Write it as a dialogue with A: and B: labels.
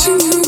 A: Standing